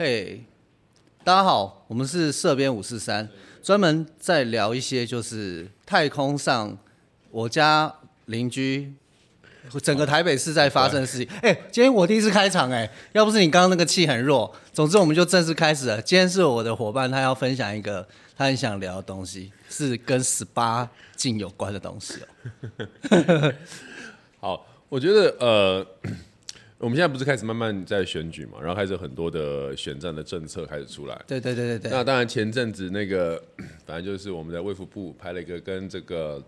嘿，大家好，我们是社编五四三，专门在聊一些就是太空上我家邻居整个台北市在发生的事情。哎、今天我第一次开场，哎，要不是你刚刚那个气很弱，总之我们就正式开始了。今天是我的伙伴，他要分享一个他很想聊的东西，是跟十八禁有关的东西哦。好，我觉得呃，我们现在不是开始慢慢在选举嘛，然后开始很多的选战的政策开始出来。对对对对对，那当然，前阵子那个，反正就是我们在卫福部拍了一个跟这个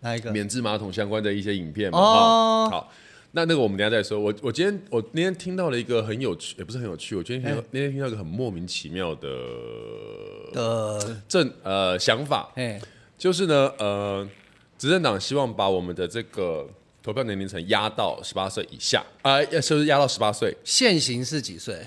哪一个？免治马桶相关的一些影片嘛。哦好，那那个我们等下再说。我我今天我那天听到了一个很有趣，也不是很有趣，我今天听到、那天听到一个很莫名其妙的的，政呃想法，哎，就是呢，呃，执政党希望把我们的这个投票年龄层压到十八岁以下，啊、呃，是不是压到十八岁？现行是几岁？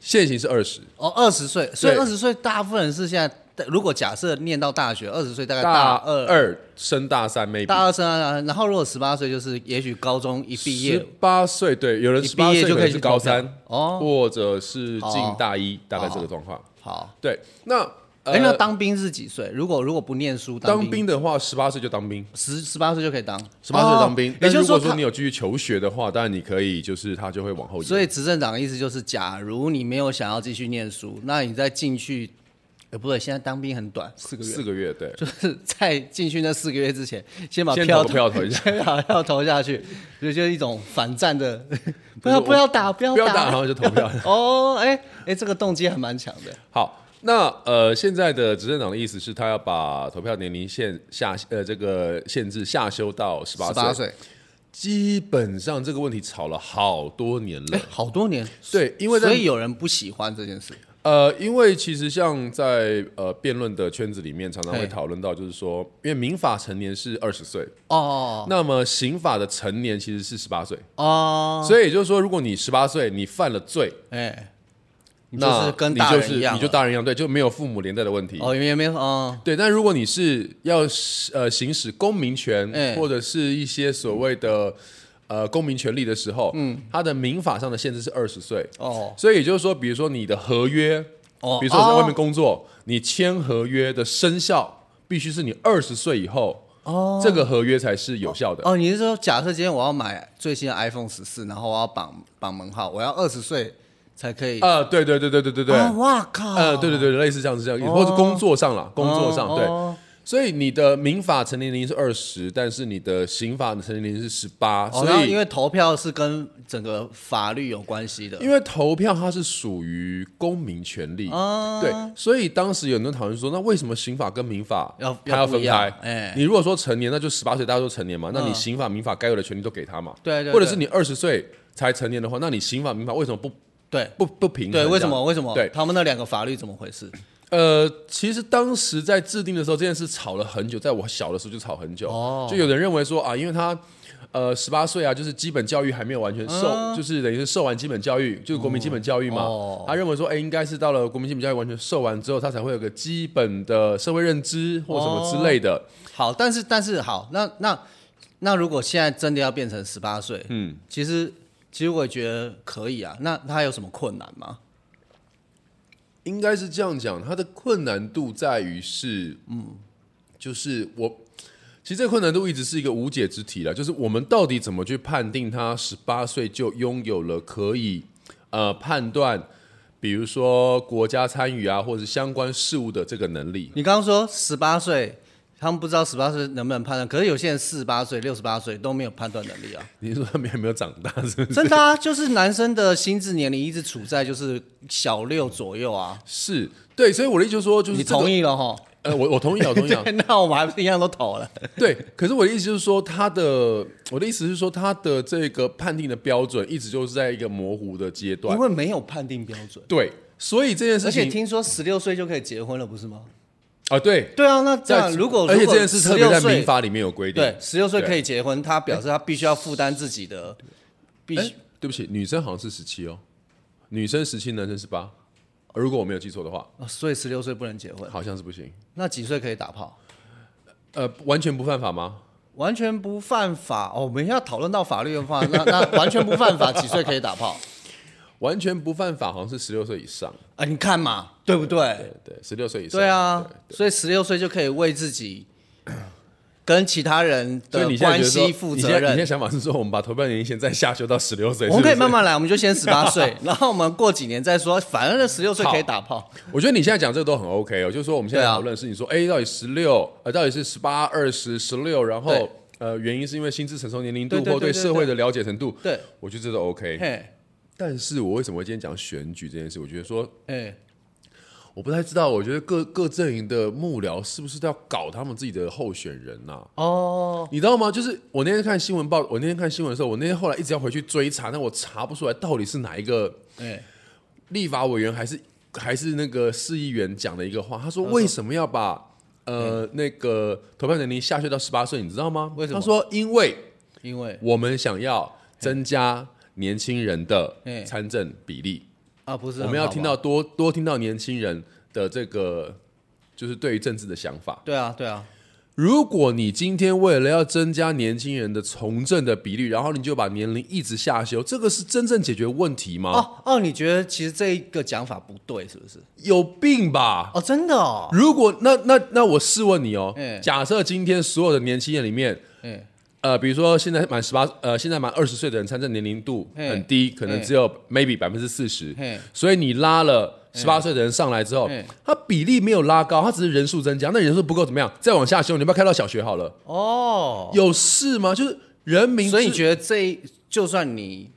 现行是二十，哦，二十岁，所以二十岁大部分人是现在，如果假设念到大学，二十岁大概大大二、二升大三，maybe。大二升大三，然后如果十八岁，就是也许高中一毕业。十，八岁，对，有人一十八岁就可以是去高三，哦，或者是进大一，大概这好个状况。好，对，那哎、那呃，当兵是几岁？如果如果不念书，当兵兵的话，十八岁就当兵，十十八岁就可以当，十八岁当兵也就是说他果说你有继续求学的话，当然你可以，就是他就会往后延。所以执政党的意思就是，假如你没有想要继续念书，那你再进去，呃，不对，现在当兵很短，四个月，四个月，对，就是在进去那四个月之前，先把票投个票投一下 先把票投下去，所以就是一种反战的，不要不要打，不要不要打，然后就投票。哦，哎哎，这个动机还蛮强的。好，那呃，现在的执政党的意思是他要把投票年龄限下呃这个限制下修到十八岁。十八岁，基本上这个问题吵了好多年了哎。，好多年，对，因为在所以有人不喜欢这件事。呃，因为其实像在呃辩论的圈子里面，常常会讨论到，就是说，因为民法成年是二十岁，哦那么刑法的成年其实是十八岁，哦，所以也就是说，如果你十八岁你犯了罪，哎，你就那是跟你就是大人一样了，你就大人一样，对，就没有父母连带的问题。哦，也没有哦，对，但如果你是要呃行使公民权，哎或者是一些所谓的呃公民权利的时候，嗯，它的民法上的限制是二十岁，哦所以也就是说，比如说你的合约，哦，比如说我在外面哦工作，你签合约的生效必须是你二十岁以后，哦这个合约才是有效的。哦，你是说，假设今天我要买最新的 iPhone 十四，然后我要绑绑门号，我要二十岁才可以？呃，对对对对对对对，哦哇靠！呃，对对对，类似这样子这样，哦或者工作上啦，工作上对。哦所以你的民法成年龄是二十，但是你的刑法的成年龄是十八，所以因为投票是跟整个法律有关系的，因为投票它是属于公民权利，啊对，所以当时有人讨论说，那为什么刑法跟民法要它要分开？哎，你如果说成年，那就十八岁，大家都成年嘛，那你嗯刑法、民法该有的权利都给他嘛。对对，对或者是你二十岁才成年的话，那你刑法、民法为什么不对不不平衡？对，为什？么为什么？对他们那两个法律怎么回事？呃，其实当时在制定的时候，这件事吵了很久，在我小的时候就吵很久。哦就有人认为说啊，因为他呃十八岁啊，就是基本教育还没有完全受，就是等于是受完基本教育，就是国民基本教育嘛。他认为说，哎，应该是到了国民基本教育完全受完之后，他才会有个基本的社会认知或什么之类的。好，但是但是好，那那那如果现在真的要变成十八岁，嗯，其实其实我也觉得可以啊。那他有什么困难吗？应该是这样讲，它的困难度在于是，嗯，就是我，其实这个困难度一直是一个无解之题了，就是我们到底怎么去判定他十八岁就拥有了可以呃判断，比如说国家参与啊，或者是相关事务的这个能力。你刚刚说十八岁，他们不知道十八岁能不能判断，可是有些人四十八岁、六十八岁都没有判断能力啊。你是说他们还没有长大，是不是？真的啊，就是男生的心智年龄一直处在就是小六左右啊。是对，所以我的意思就是说，就是、你这个同？意了哈？呃，我我同意啊，我同意 那我们还不是一样都投了？对，可是我的意思就是说，他的我的意思是说，他的这个判定的标准一直就是在一个模糊的阶段因。为没有判定标准，对，所以这件事情而且听说十六岁就可以结婚了，不是吗？啊，对，对啊，那这样如果而且这件事特别在民法里面有规定。对，十六岁可以结婚，他表示他必须要负担自己的，必哎须对不起，女生好像是十七哦，女生十七，男生十八。如果我没有记错的话，哦所以十六岁不能结婚。好像是不行。那几岁可以打炮？呃，完全不犯法吗？完全不犯法哦。我们要讨论到法律的话，那那完全不犯法，几岁可以打炮？完全不犯法，好像是十六岁以上。啊，你看嘛，对不对？对对，十六岁以上。对啊，所以十六岁就可以为自己跟其他人的关系负你现在你现在。想法是说，我们把投票年龄先再下修到十六岁，我们可以慢慢来，我们就先十八岁，然后我们过几年再说，反正十六岁可以打炮。我觉得你现在讲这个都很 OK 哦，就是说我们现在讨论是你说，哎、到底十六，呃，到底是十八、二十、十六，然后呃，原因是因为心智成熟年龄度或对社会的了解程度，对，我觉得这都 OK。嘿，但是我为什么会今天讲选举这件事？我觉得说哎，我不太知道，我觉得各各阵营的幕僚是不是都要搞他们自己的候选人呐、哦，你知道吗？就是我那天看新闻报，我那天看新闻的时候，我那天后来一直要回去追查，但我查不出来到底是哪一个哎，立法委员还是还是那个市议员讲的一个话。他说为什么要把呃那个投票年龄下修到十八岁？你知道吗？为什么他说因为因为我们想要增加年轻人的哎参政比例，啊，不是我们要听到多多听到年轻人的这个就是对于政治的想法。对啊，对啊，如果你今天为了要增加年轻人的从政的比率，然后你就把年龄一直下修，这个是真正解决问题吗？哦哦，你觉得其实这一个讲法不对，是不是？有病吧？哦，真的哦，如果那那那我试问你哦，哎假设今天所有的年轻人里面，哎，呃，比如说现在满十八，呃，现在满二十岁的人参政年龄度很低，可能只有 maybe 百分之四十嘿，所以你拉了十八岁的人上来之后，他比例没有拉高，他只是人数增加，那人数不够怎么样？再往下修，你要不要开到小学好了？哦，有事吗？就是人民，所以你觉得这一就算你，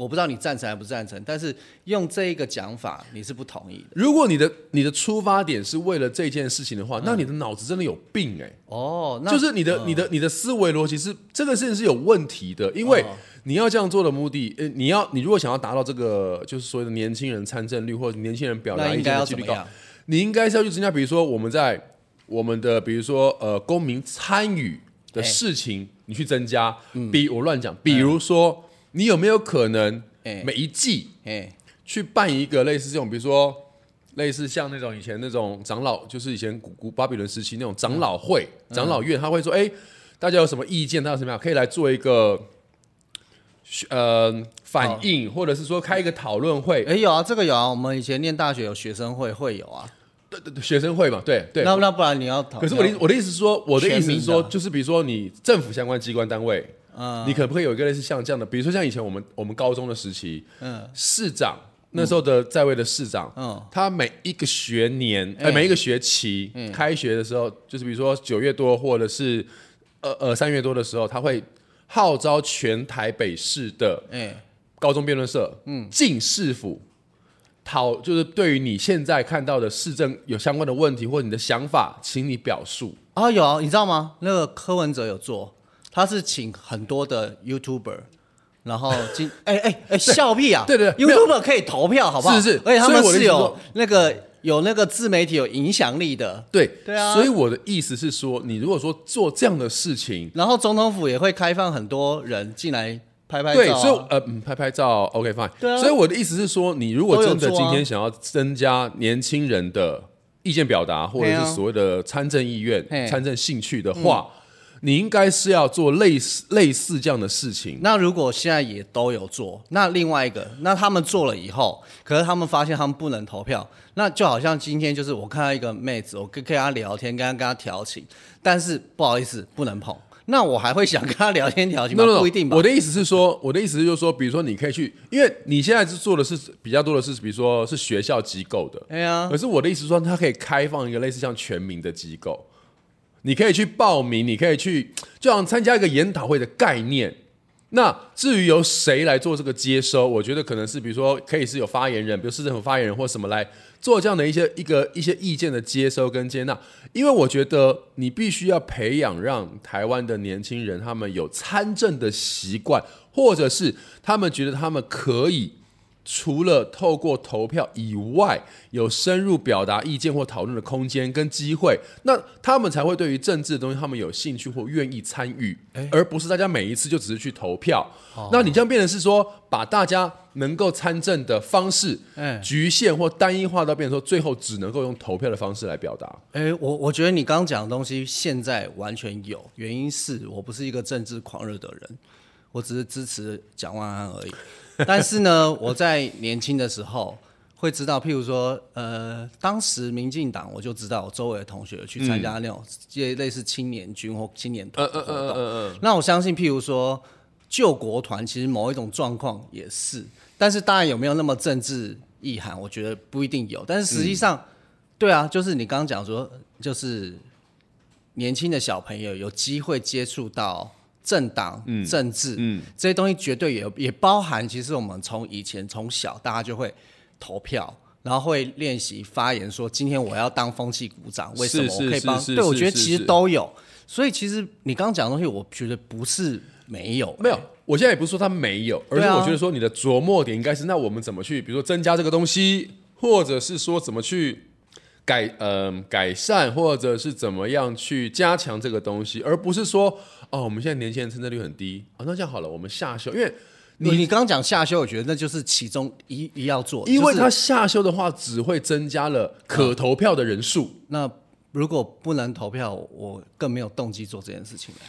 我不知道你赞成还不赞成，但是用这一个讲法，你是不同意的。如果你的你的出发点是为了这件事情的话，那你的脑子真的有病哎、哦，那就是你的、你的、你的思维逻辑是这个事情是有问题的，因为哦你要这样做的目的，呃，你要你如果想要达到这个就是所谓的年轻人参政率或者年轻人表达意见的几率高？你应该是要去增加，比如说我们在我们的比如说呃公民参与的哎。事情，你去增加，比我乱讲，比如说你有没有可能哎每一季哎，去办一个类似这种，比如说类似像那种以前那种长老，就是以前古古巴比伦时期那种长老会、长老院，他会说，哎、大家有什么意见，大家怎么样，可以来做一个呃反应，或者是说开一个讨论会，哎有啊，这个有啊，我们以前念大学有学生会会有啊。对对对学生会嘛，对对。那那不然你要讨？可是我的我的意思是说，我的意思是说，就是比如说你政府相关机关单位，嗯。你可不可以有一个类似像这样的，比如说像以前我们我们高中的时期，嗯市长那时候的在位的市长，嗯。他每一个学年，哎。呃，每一个学期开学的时候，就是比如说九月多或者是呃呃三月多的时候，他会号召全台北市的哎。高中辩论社，嗯，进市府讨，就是对于你现在看到的市政有相关的问题或你的想法，请你表述。啊有啊，你知道吗？那个柯文哲有做，他是请很多的 YouTuber。然后今 哎哎哎笑屁啊！对对对 YouTuber 可以投票，好不好？是是而且他们是有那个有那个自媒体有影响力的，对对啊所以我的意思是说，你如果说做这样的事情，然后总统府也会开放很多人进来拍拍照、啊。对，所以呃，嗯，拍拍照，OK fine。对啊所以我的意思是说，你如果真的今天想要增加年轻人的意见表达，或者是所谓的参政意愿、嘿参政兴趣的话，你应该是要做类似类似这样的事情。那如果现在也都有做，那另外一个，那他们做了以后，可是他们发现他们不能投票，那就好像今天就是我看到一个妹子，我跟跟她聊天，跟她跟她调情，但是不好意思不能碰，那我还会想跟她聊天调情吗不一定吧。我的意思是说，我的意思就是说，比如说你可以去，因为你现在是做的是比较多的是，比如说是学校机构的，哎呀，可是我的意思是说，它可以开放一个类似像全民的机构，你可以去报名，你可以去，就像参加一个研讨会的概念。那至于由谁来做这个接收，我觉得可能是比如说可以是有发言人，比如市政府发言人或什么来做这样的一些一个一些意见的接收跟接纳，因为我觉得你必须要培养让台湾的年轻人他们有参政的习惯，或者是他们觉得他们可以除了透过投票以外，有深入表达意见或讨论的空间跟机会，那他们才会对于政治的东西他们有兴趣或愿意参与，而不是大家每一次就只是去投票。那你这样变成是说，把大家能够参政的方式哎局限或单一化到变成说，最后只能够用投票的方式来表达。哎，我我觉得你刚刚讲的东西现在完全有，原因是我不是一个政治狂热的人，我只是支持蒋万安而已。但是呢，我在年轻的时候会知道，譬如说，呃，当时民进党我就知道，我周围的同学有去参加那种这类似青年军或青年团的活动。嗯那我相信，譬如说救国团，其实某一种状况也是，但是当然有没有那么政治意涵，我觉得不一定有。但是实际上，对啊，就是你刚刚讲说，就是年轻的小朋友有机会接触到政党、政治，嗯这些东西绝对也也包含，其实我们从以前从小大家就会投票。然后会练习发言，说今天我要当风气鼓掌，为什么我可以帮？对，我觉得其实都有。所以其实你刚刚讲的东西，我觉得不是没有，没有，我现在也不是说他没有，而是我觉得说你的琢磨点应该是，那我们怎么去，比如说增加这个东西，或者是说怎么去改呃改善，或者是怎么样去加强这个东西，而不是说哦，我们现在年轻人参政率很低啊、那这样好了，我们下修，因为你你刚刚讲下修，我觉得那就是其中一一要做，因为他下修的话，只会增加了可投票的人数。那如果不能投票，我更没有动机做这件事情了。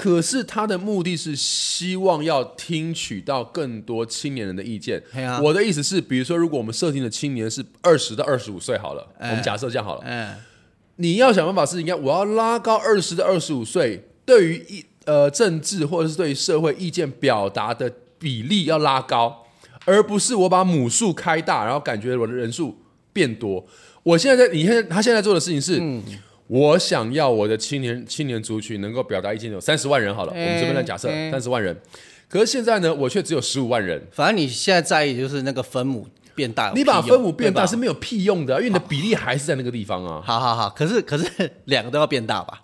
可是他的目的是希望要听取到更多青年人的意见。啊我的意思是，比如说，如果我们设定的青年是二十到二十五岁好了，我们假设这样好了，嗯，你要想办法是应该我要拉高二十到二十五岁对于一呃政治或者是对于社会意见表达的比例要拉高，而不是我把母数开大，然后感觉我的人数变多。我现在在你现在他现在做的事情是。嗯我想要我的青年青年族群能够表达意见有三十万人好了，我们这边来假设哎三十万人，可是现在呢，我却只有十五万人。反正你现在在意就是那个分母变大你，把分母变大是没有屁用的啊，因为你的比例还是在那个地方啊。好好好，可是可是 两个都要变大吧？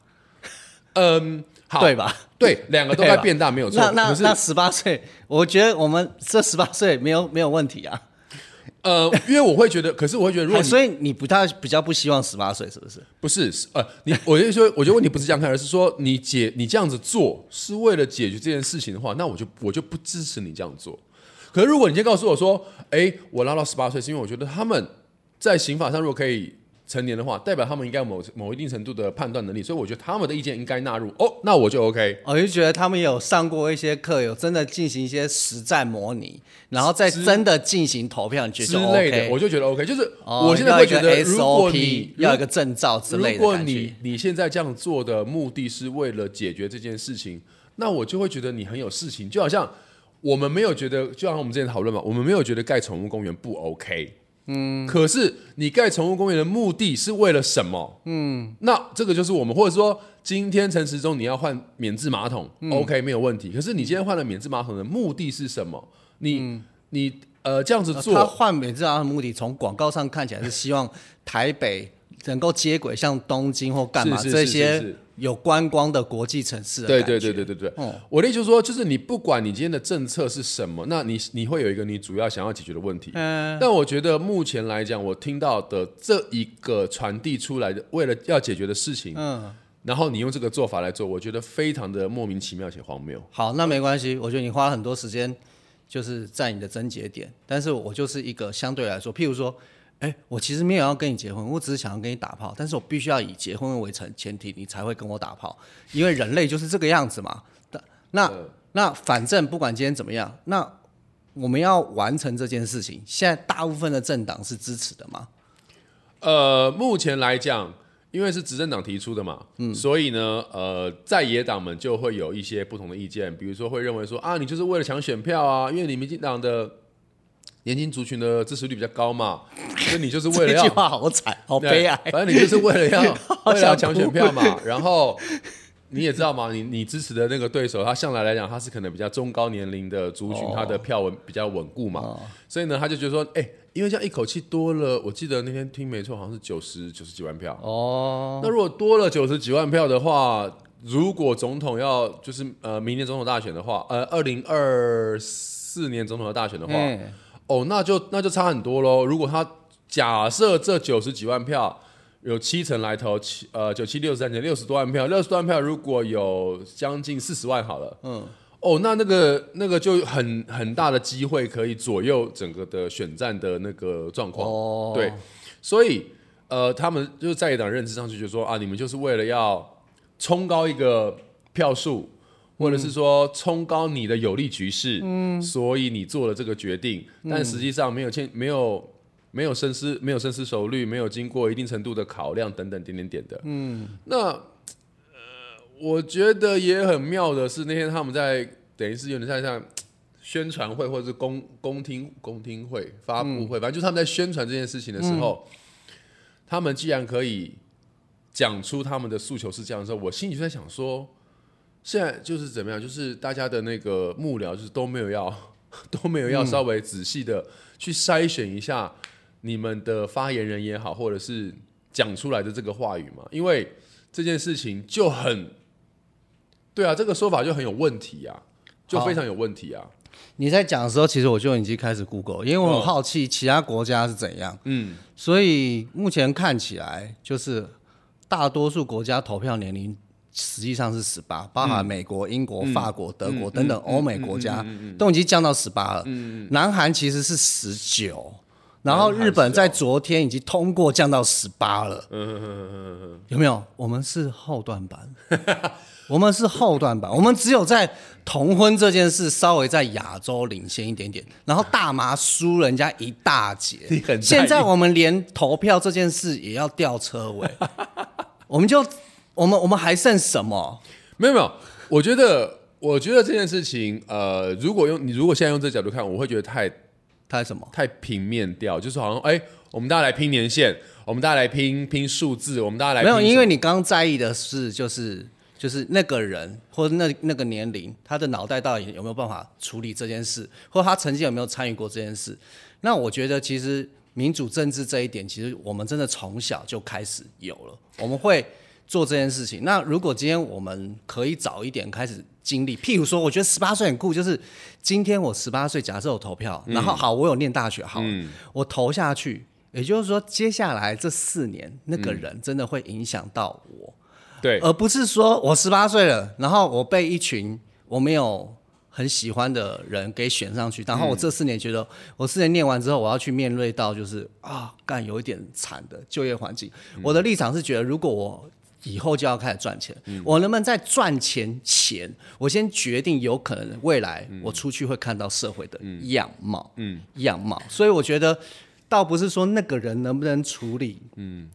嗯，好，对吧？对，两个都对吧该变大没有错。那那那十八岁，我觉得我们这十八岁没有没有问题啊。呃，因为我会觉得，可是我会觉得，如果所以你不太比较不希望十八岁是不是？不是是呃，你我就说，我觉得问题不是这样看，而是说你解你这样子做是为了解决这件事情的话，那我就我就不支持你这样做。可是如果你先告诉我说，哎，我拉到十八岁，是因为我觉得他们在刑法上如果可以成年的话，代表他们应该有某某一定程度的判断能力，所以我觉得他们的意见应该纳入。哦，那我就 OK。我就觉得他们有上过一些课，有真的进行一些实战模拟，然后再真的进行投票，你觉得就之类的我就觉得 OK，就是哦我现在会觉要得，如果你要一个证照之类的如果你你现在这样做的目的是为了解决这件事情，那我就会觉得你很有事情。就好像我们没有觉得，就像我们之前讨论嘛，我们没有觉得盖宠物公园不 OK。嗯，可是你盖宠物公园的目的是为了什么？嗯，那这个就是我们，或者说今天陈时中你要换免治马桶、o k 没有问题。可是你今天换了免治马桶的目的是什么？你、你呃这样子做，他换免治马桶的目的，从广告上看起来是希望台北能够接轨像东京或干嘛这些有观光的国际城市对对对对对对，哦。我的意思就是说，就是你不管你今天的政策是什么，那你你会有一个你主要想要解决的问题。嗯。但我觉得目前来讲，我听到的这一个传递出来的，为了要解决的事情，嗯，然后你用这个做法来做，我觉得非常的莫名其妙且荒谬。好，那没关系，我觉得你花很多时间就是在你的症结点，但是我就是一个相对来说，譬如说，哎，我其实没有要跟你结婚，我只是想要跟你打炮，但是我必须要以结婚为成前提，你才会跟我打炮，因为人类就是这个样子嘛。那那反正不管今天怎么样，那我们要完成这件事情，现在大部分的政党是支持的吗？呃，目前来讲，因为是执政党提出的嘛，嗯，所以呢，呃，在野党们就会有一些不同的意见，比如说会认为说啊，你就是为了抢选票啊，因为你民进党的年轻族群的支持率比较高嘛，所以你就是为了这句要。话好惨，好悲哀。反正你就是为了要 好为了要抢选票嘛，然后你也知道嘛，你你支持的那个对手，他向来来讲他是可能比较中高年龄的族群，哦他的票稳比较稳固嘛，所以呢，他就觉得说，哎、因为这样一口气多了，我记得那天听没错，好像是九十九十几万票。哦，那如果多了九十几万票的话，如果总统要就是呃明年总统大选的话，呃二零二四年总统的大选的话，嗯哦，那就那就差很多喽。如果他假设这九十几万票有七成来投，七呃九七六十三点六十多万票，六十多万票如果有将近四十万好了，嗯，哦，那那个那个就很很大的机会可以左右整个的选战的那个状况。哦，对，所以呃，他们就是在一党认知上去就说啊，你们就是为了要冲高一个票数，或者是说冲高你的有利局势，嗯，所以你做了这个决定，但实际上没有欠没有没有深思没有深思熟虑，没有经过一定程度的考量等等点点点的，嗯，那呃，我觉得也很妙的是那天他们在等于是有点像像宣传会或者是公公听公听会发布会，反正就是他们在宣传这件事情的时候，他们既然可以讲出他们的诉求是这样的时候，我心里就在想说。现在就是怎么样？就是大家的那个幕僚，就是都没有要，都没有要稍微仔细的去筛选一下你们的发言人也好，或者是讲出来的这个话语嘛？因为这件事情就很，对啊，这个说法就很有问题啊，就非常有问题啊。你在讲的时候，其实我就已经开始 Google，因为我很好奇其他国家是怎样。嗯，所以目前看起来，就是大多数国家投票年龄。实际上是十八，包含美国、英国、法国、德国等等欧美国家都已经降到十八了。南韩其实是十九，然后日本在昨天已经通过降到十八了。有没有？我们是后段版，我们是后段版，我们只有在同婚这件事稍微在亚洲领先一点点，然后大麻输人家一大截。现在我们连投票这件事也要掉车尾，我们就。我们我们还剩什么？没有没有，我觉得我觉得这件事情，呃，如果用你如果现在用这个角度看，我会觉得太太什么？太平面掉，就是好像哎，我们大家来拼年限，我们大家来拼拼数字，我们大家来没有，因为你刚刚在意的是就是就是那个人或者那那个年龄，他的脑袋到底有没有办法处理这件事，或他曾经有没有参与过这件事？那我觉得其实民主政治这一点，其实我们真的从小就开始有了，我们会。做这件事情，那如果今天我们可以早一点开始经历，譬如说，我觉得十八岁很酷，就是今天我十八岁，假设我投票，然后好，我有念大学，好，我投下去，也就是说，接下来这四年，那个人真的会影响到我，对，而不是说我十八岁了，然后我被一群我没有很喜欢的人给选上去，然后我这四年觉得，我四年念完之后，我要去面对到就是啊，干有一点惨的就业环境，我的立场是觉得，如果我以后就要开始赚钱，我能不能在赚钱前，我先决定有可能未来我出去会看到社会的样貌，嗯，样貌。所以我觉得，倒不是说那个人能不能处理，嗯，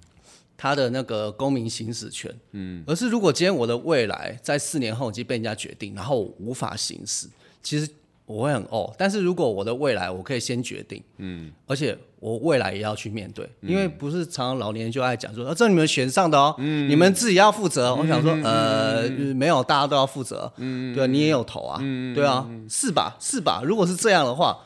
他的那个公民行使权，嗯，而是如果今天我的未来在四年后已经被人家决定，然后我无法行使，其实。我会很哦，但是如果我的未来我可以先决定，嗯，而且我未来也要去面对，因为不是常常老年人就爱讲说，啊，这你们选上的哦，嗯，你们自己要负责。我想说，呃，没有，大家都要负责，嗯，对，你也有投啊，嗯，对啊，是吧？是吧？如果是这样的话。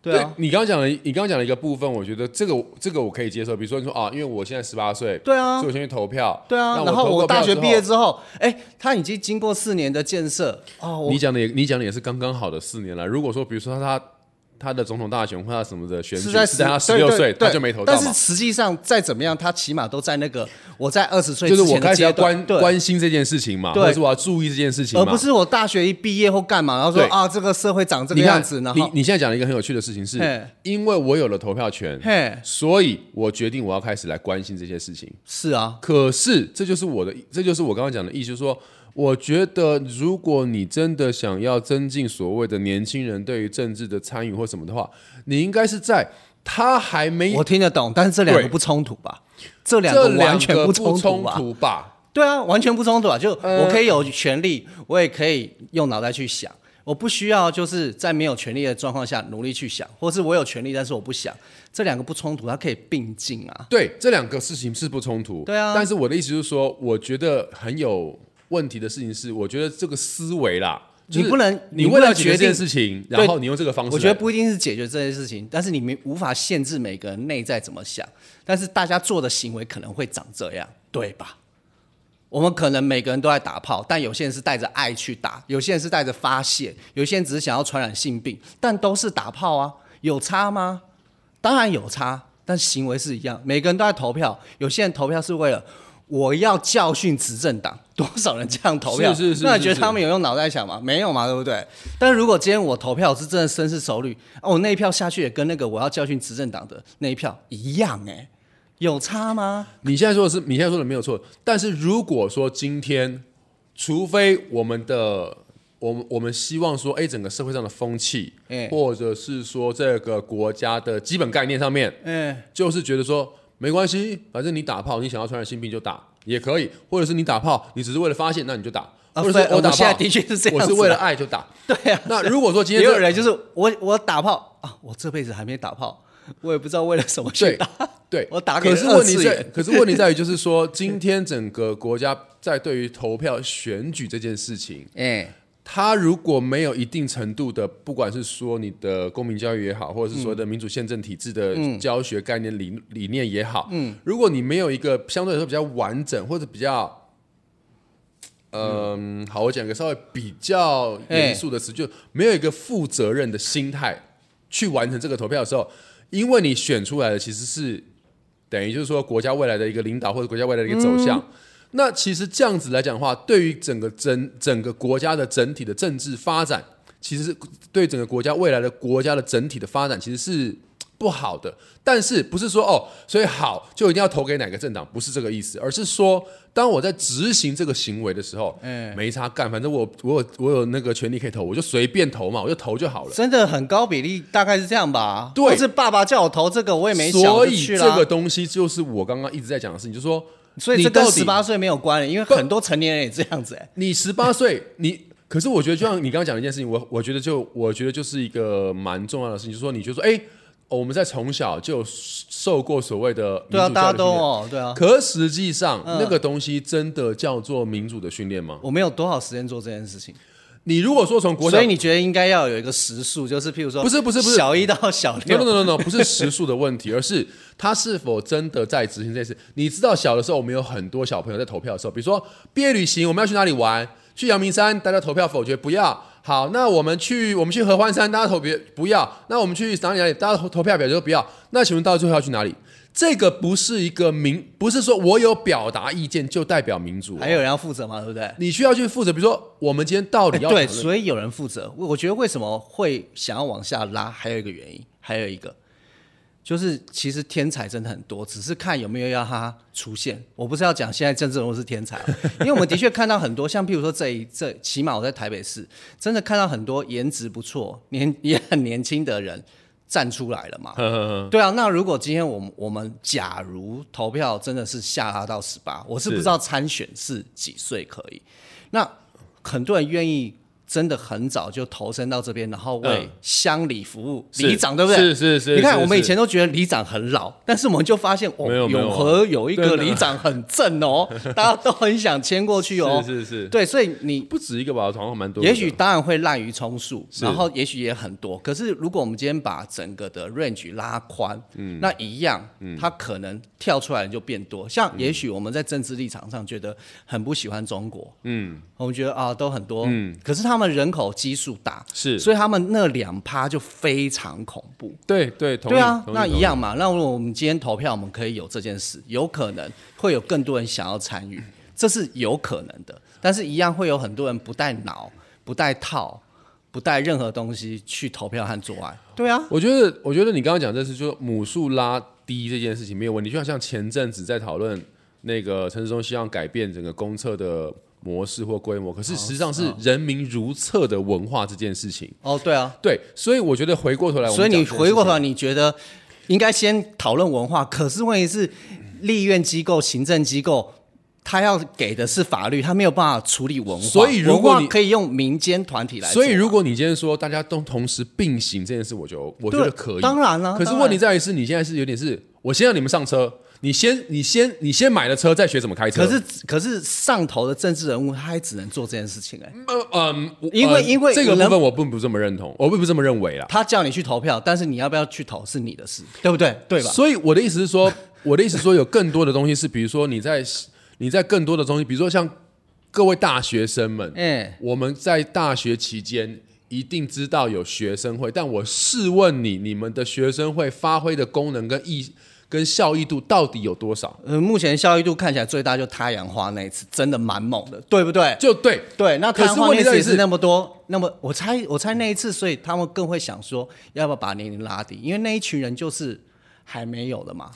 对你刚刚讲的，你刚刚讲的一个部分，我觉得这个这个我可以接受。比如说你说啊，因为我现在十八岁，对啊，所以我先去投票，对啊。然后我大学毕业之后，哎，他已经经过四年的建设哦。你讲的也，你讲的也是刚刚好的四年了。如果说，比如说他。他的总统大选或者什么的选举是在他十六岁，他就没投到。但是实际上再怎么样，他起码都在那个我在二十岁就是我开始要关关心这件事情嘛，或者是我要注意这件事情，而不是我大学一毕业或干嘛，然后说啊这个社会长这个样子。然后你你现在讲了一个很有趣的事情，是因为我有了投票权，所以我决定我要开始来关心这些事情。是啊，可是这就是我的，这就是我刚刚讲的意思，就是说。我觉得，如果你真的想要增进所谓的年轻人对于政治的参与或什么的话，你应该是在他还没我听得懂，但是这两个不冲突吧？这两个完全不冲突吧？对啊，完全不冲突啊！就我可以有权利，我也可以用脑袋去想，我不需要就是在没有权利的状况下努力去想，或是我有权利，但是我不想，这两个不冲突，它可以并进啊。对，这两个事情是不冲突。对啊，但是我的意思就是说，我觉得很有。问题的事情是，我觉得这个思维啦，你不能，你为了决定这件事情，然后你用这个方式，我觉得不一定是解决这件事情，但是你没无法限制每个人内在怎么想，但是大家做的行为可能会长这样，对吧？我们可能每个人都在打炮，但有些人是带着爱去打，有些人是带着发泄，有些人只是想要传染性病，但都是打炮啊，有差吗？当然有差，但行为是一样，每个人都在投票，有些人投票是为了。我要教训执政党，多少人这样投票？是是是。那你觉得他们有用脑袋想吗？没有嘛，对不对？但是如果今天我投票是真的深思熟虑，哦，那一票下去也跟那个我要教训执政党的那一票一样，哎，有差吗？你现在说的是，你现在说的没有错。但是如果说今天，除非我们的我们我们希望说，哎，整个社会上的风气，哎或者是说这个国家的基本概念上面，哎，就是觉得说没关系，反正你打炮，你想要传染性病就打也可以，或者是你打炮，你只是为了发现，那你就打，啊或者是我打炮，我现在的确是这样啊。我是为了爱就打。对啊，那如果说今天这也有人就是我我打炮啊，我这辈子还没打炮，我也不知道为了什么去对打。对，我打可是问题在 可是问题在于，就是说，今天整个国家在对于投票选举这件事情，哎，它如果没有一定程度的，不管是说你的公民教育也好，或者是所谓的民主宪政体制的教学概念理理念也好，嗯，如果你没有一个相对来说比较完整或者比较。嗯，好，我讲一个稍微比较严肃的词，就没有一个负责任的心态去完成这个投票的时候，因为你选出来的其实是等于就是说国家未来的一个领导或者国家未来的一个走向。那其实这样子来讲的话，对于整个整整个国家的整体的政治发展，其实是对整个国家未来的国家的整体的发展其实是不好的。但是不是说哦，所以好就一定要投给哪个政党，不是这个意思，而是说当我在执行这个行为的时候，嗯没差干，反正我我有我有那个权利可以投，我就随便投嘛，我就投就好了。真的很高比例，大概是这样吧。对或是爸爸叫我投这个，我也没想所以。这个东西就是我刚刚一直在讲的事情，就是说，所以这跟十八岁没有关联，因为很多成年人也这样子、哎，你十八岁，你可是我觉得，就像你刚刚讲的一件事情，我我觉得就我觉得就是一个蛮重要的事情，就是说，你就说，哎、哦我们在从小就受过所谓的民对啊，主大家都哦，对啊，可实际上、嗯。那个东西真的叫做民主的训练吗？我们有多少时间做这件事情，你如果说从国小所以你觉得应该要有一个时数，就是譬如说，不是不是不是小一到小六 no no no no，不是时数的问题，而是他是否真的在执行这件事。你知道小的时候，我们有很多小朋友在投票的时候，比如说毕业旅行，我们要去哪里玩？去阳明山，大家投票否决不要。好，那我们去我们去合欢山，大家投别不要。那我们去哪里哪里，大家投投票表决不要。那请问到最后要去哪里？这个不是一个民，不是说我有表达意见就代表民主哦、还有人要负责吗，对不对？你需要去负责，比如说我们今天到底要对，所以有人负责。我我觉得为什么会想要往下拉，还有一个原因，还有一个就是其实天才真的很多，只是看有没有要他出现。我不是要讲现在政治人物是天才哦，因为我们的确看到很多，像譬如说这一这，起码我在台北市真的看到很多颜值不错、年也很年轻的人站出来了嘛。对啊，那如果今天我们我们假如投票真的是下拉到十八，我是不知道参选是几岁可以，那很多人愿意真的很早就投身到这边，然后为嗯。乡里服务，是。里长对不对？是是是你看我们以前都觉得里长很老，但是我们就发现哦，永和有一个里长很正哦，大家都很想迁过去哦。是是是，对，所以你不止一个吧，好像蛮多。也许当然会滥竽充数，然后也许也很多。可是如果我们今天把整个的 range 拉宽，嗯，那一样，它可能跳出来的就变多。像也许我们在政治立场上觉得很不喜欢中国，嗯，我们觉得啊都很多，嗯，可是他们人口基数大，是所以他们那两趴就非常恐怖。对对，对啊，那一样嘛。那如果我们今天投票，我们可以有这件事，有可能会有更多人想要参与，这是有可能的。但是，一样会有很多人不带脑、不带套、不带任何东西去投票和做爱。对啊，我觉得，我觉得你刚刚讲这是就母数拉低这件事情没有问题，就好像前阵子在讨论那个陈世忠希望改变整个公厕的模式或规模，可是实际上是人民如厕的文化这件事情。哦，对啊。对，所以我觉得回过头来，所以你回过头来，你觉得应该先讨论文化，可是问题是，立院机构、行政机构。他要给的是法律，他没有办法处理文化，所以如果你可以用民间团体来。所以如果你今天说大家都同时并行这件事，我就我觉得可以。当然了可是问题在于是你现在是有点是，我先让你们上车，你先你先你先买了车，再学怎么开车。可是可是上头的政治人物，他还只能做这件事情哎、呃嗯，因为因为这个部分我并不这么认同，我并不这么认为啦。他叫你去投票，但是你要不要去投是你的事，对不对？对吧？所以我的意思是说，我的意思是说有更多的东西是，比如说你在你在更多的东西，比如说像各位大学生们，哎、我们在大学期间一定知道有学生会，但我试问你，你们的学生会发挥的功能跟意跟效益度到底有多少？呃，目前效益度看起来最大就太阳花那一次，真的蛮猛的，对不对？就对，对，那可是太阳花那问题在于是次也是那么多，那么我猜我猜那一次，所以他们更会想说，要不要把年龄拉低？因为那一群人就是还没有的嘛。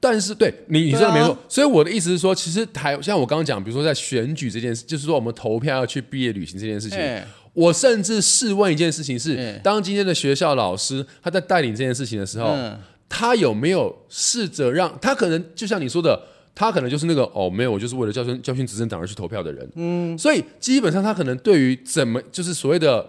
但是对你你说的没错，所以我的意思是说，其实台像我刚刚讲，比如说在选举这件事，就是说我们投票要去毕业旅行这件事情，哎我甚至试问一件事情是：嗯当今天的学校老师他在带领这件事情的时候，嗯他有没有试着让他可能就像你说的，他可能就是那个哦，没有，我就是为了教训教训执政党而去投票的人。嗯，所以基本上他可能对于怎么就是所谓的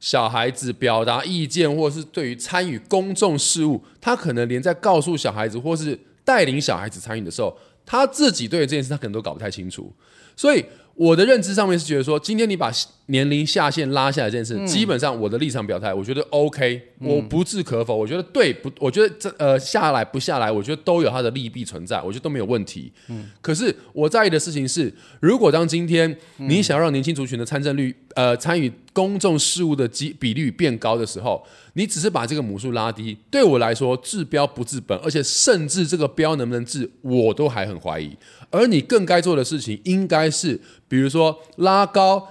小孩子表达意见，或是对于参与公众事务，他可能连在告诉小孩子或是带领小孩子参与的时候，他自己对于这件事他可能都搞不太清楚。所以我的认知上面是觉得说，今天你把年龄下限拉下来这件事，基本上我的立场表态，我觉得 OK，我不置可否，我觉得对不？我觉得这呃下来不下来，我觉得都有它的利弊存在，我觉得都没有问题。可是我在意的事情是，如果当今天你想要让年轻族群的参政率，呃，参与公众事务的基比率变高的时候，你只是把这个母数拉低，对我来说治标不治本，而且甚至这个标能不能治，我都还很怀疑。而你更该做的事情，应该是比如说拉高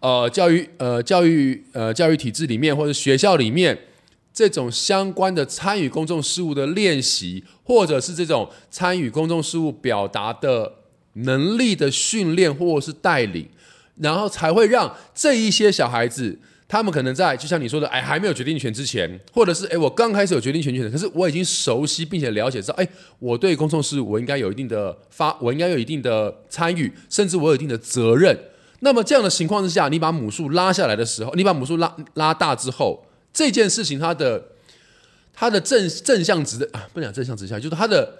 呃教育呃教育呃教育体制里面或者学校里面这种相关的参与公众事务的练习，或者是这种参与公众事务表达的能力的训练或者是带领，然后才会让这一些小孩子。他们可能在就像你说的，哎，还没有决定权之前，或者是哎，我刚开始有决定权权，可是我已经熟悉并且了解到，哎，我对公众事务我应该有一定的发，我应该有一定的参与，甚至我有一定的责任。那么这样的情况之下，你把母数拉下来的时候，你把母数拉拉大之后，这件事情它的它的正正向值的啊，不讲正向值下，就是它的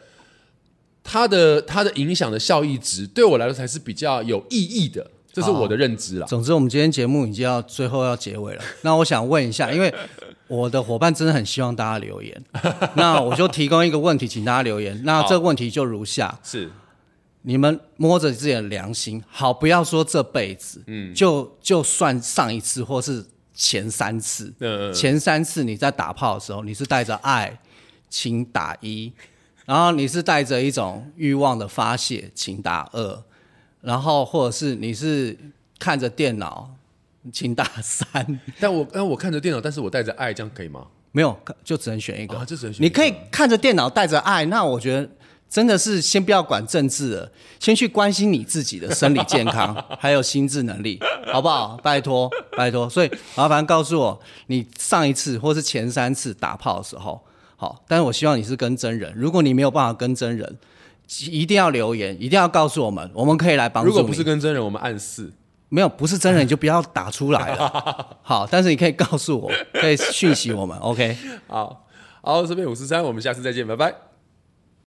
它的它的影响的效益值，对我来说才是比较有意义的，这是我的认知啦。总之，我们今天节目已经要最后要结尾了。那我想问一下，因为我的伙伴真的很希望大家留言，那我就提供一个问题，请大家留言。那这个问题就如下：是。你们摸着自己的良心，好，不要说这辈子，嗯，就就算上一次或是前三次，嗯嗯。前三次你在打炮的时候，你是带着爱，请打一；然后你是带着一种欲望的发泄，请打二；然后或者是你是看着电脑，请打三。但我但我看着电脑，但是我带着爱，这样可以吗？没有，就只能选一个。啊这只能选一个你可以看着电脑带着爱，那我觉得真的是先不要管政治了，先去关心你自己的生理健康，还有心智能力，好不好？拜托，拜托。所以麻烦告诉我，你上一次或是前三次打炮的时候，好，但是我希望你是跟真人。如果你没有办法跟真人，一定要留言，一定要告诉我们，我们可以来帮助。如果不是跟真人，我们暗示。没有，不是真人，你就不要打出来了。好，但是你可以告诉我，可以讯息我们，OK。好，好，这边五十三，我们下次再见，拜拜。